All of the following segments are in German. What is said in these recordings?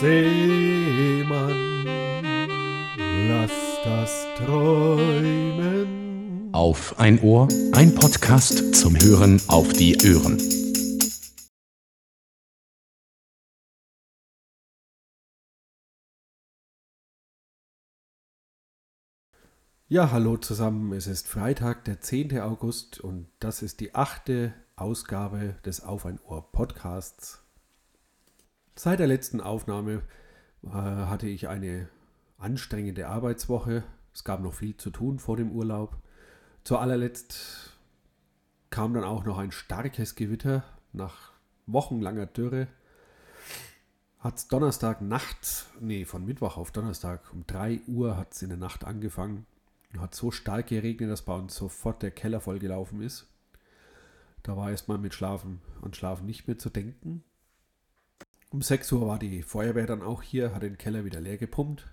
Seemann, lass das träumen. Auf ein Ohr, ein Podcast zum Hören auf die Ohren. Ja, hallo zusammen. Es ist Freitag, der 10. August und das ist die achte Ausgabe des Auf ein Ohr Podcasts. Seit der letzten Aufnahme äh, hatte ich eine anstrengende Arbeitswoche. Es gab noch viel zu tun vor dem Urlaub. Zu allerletzt kam dann auch noch ein starkes Gewitter nach wochenlanger Dürre. Hat es Donnerstag nachts, nee, von Mittwoch auf Donnerstag um 3 Uhr hat es in der Nacht angefangen hat so stark geregnet, dass bei uns sofort der Keller vollgelaufen ist. Da war erstmal mit Schlafen und Schlafen nicht mehr zu denken. Um 6 Uhr war die Feuerwehr dann auch hier, hat den Keller wieder leer gepumpt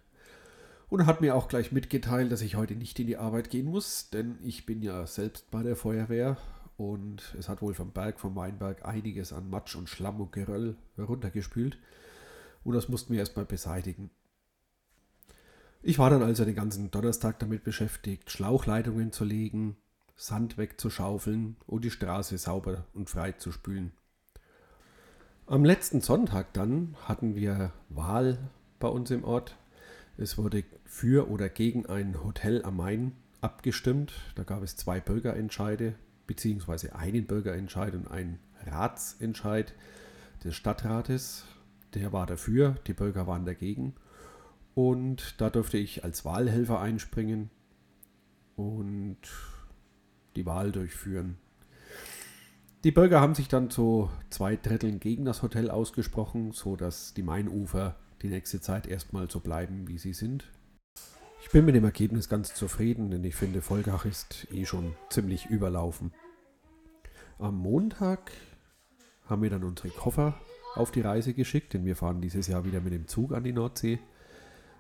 und hat mir auch gleich mitgeteilt, dass ich heute nicht in die Arbeit gehen muss, denn ich bin ja selbst bei der Feuerwehr und es hat wohl vom Berg, vom Weinberg einiges an Matsch und Schlamm und Geröll runtergespült und das mussten wir erstmal beseitigen. Ich war dann also den ganzen Donnerstag damit beschäftigt, Schlauchleitungen zu legen, Sand wegzuschaufeln und die Straße sauber und frei zu spülen. Am letzten Sonntag dann hatten wir Wahl bei uns im Ort. Es wurde für oder gegen ein Hotel am Main abgestimmt. Da gab es zwei Bürgerentscheide, beziehungsweise einen Bürgerentscheid und einen Ratsentscheid des Stadtrates. Der war dafür, die Bürger waren dagegen. Und da durfte ich als Wahlhelfer einspringen und die Wahl durchführen. Die Bürger haben sich dann zu zwei Dritteln gegen das Hotel ausgesprochen, sodass die Mainufer die nächste Zeit erstmal so bleiben, wie sie sind. Ich bin mit dem Ergebnis ganz zufrieden, denn ich finde, Volgach ist eh schon ziemlich überlaufen. Am Montag haben wir dann unsere Koffer auf die Reise geschickt, denn wir fahren dieses Jahr wieder mit dem Zug an die Nordsee.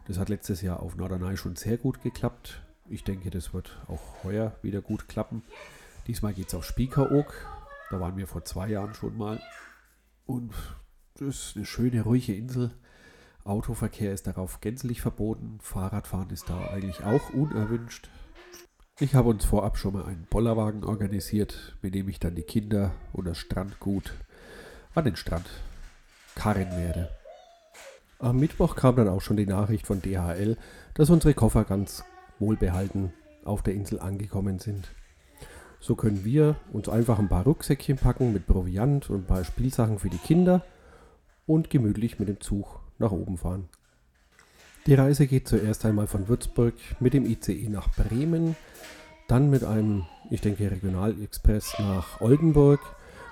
Das hat letztes Jahr auf Norderney schon sehr gut geklappt. Ich denke, das wird auch heuer wieder gut klappen. Diesmal geht es auf Spiekeroog. Da waren wir vor zwei Jahren schon mal. Und das ist eine schöne, ruhige Insel. Autoverkehr ist darauf gänzlich verboten. Fahrradfahren ist da eigentlich auch unerwünscht. Ich habe uns vorab schon mal einen Bollerwagen organisiert, mit dem ich dann die Kinder und das Strandgut an den Strand karren werde. Am Mittwoch kam dann auch schon die Nachricht von DHL, dass unsere Koffer ganz wohlbehalten auf der Insel angekommen sind. So können wir uns einfach ein paar Rucksäckchen packen mit Proviant und ein paar Spielsachen für die Kinder und gemütlich mit dem Zug nach oben fahren. Die Reise geht zuerst einmal von Würzburg mit dem ICE nach Bremen, dann mit einem, ich denke, Regionalexpress nach Oldenburg,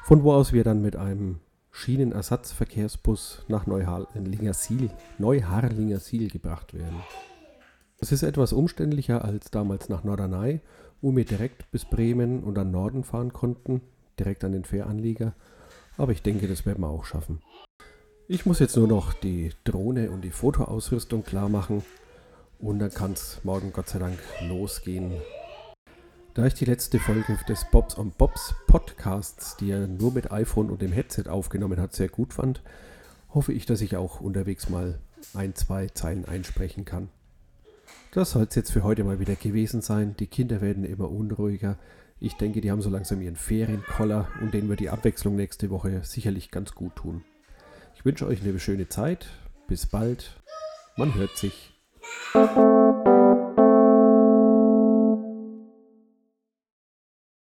von wo aus wir dann mit einem Schienenersatzverkehrsbus nach Neuharlingersiel, Neuharlingersiel gebracht werden. Es ist etwas umständlicher als damals nach Norderney, wo wir direkt bis Bremen und an Norden fahren konnten, direkt an den Fähranleger. Aber ich denke, das werden wir auch schaffen. Ich muss jetzt nur noch die Drohne und die Fotoausrüstung klar machen und dann kann es morgen Gott sei Dank losgehen da ich die letzte Folge des Bobs on Bobs Podcasts, die er nur mit iPhone und dem Headset aufgenommen hat, sehr gut fand, hoffe ich, dass ich auch unterwegs mal ein, zwei Zeilen einsprechen kann. Das soll es jetzt für heute mal wieder gewesen sein. Die Kinder werden immer unruhiger. Ich denke, die haben so langsam ihren Ferienkoller und denen wird die Abwechslung nächste Woche sicherlich ganz gut tun. Ich wünsche euch eine schöne Zeit. Bis bald. Man hört sich.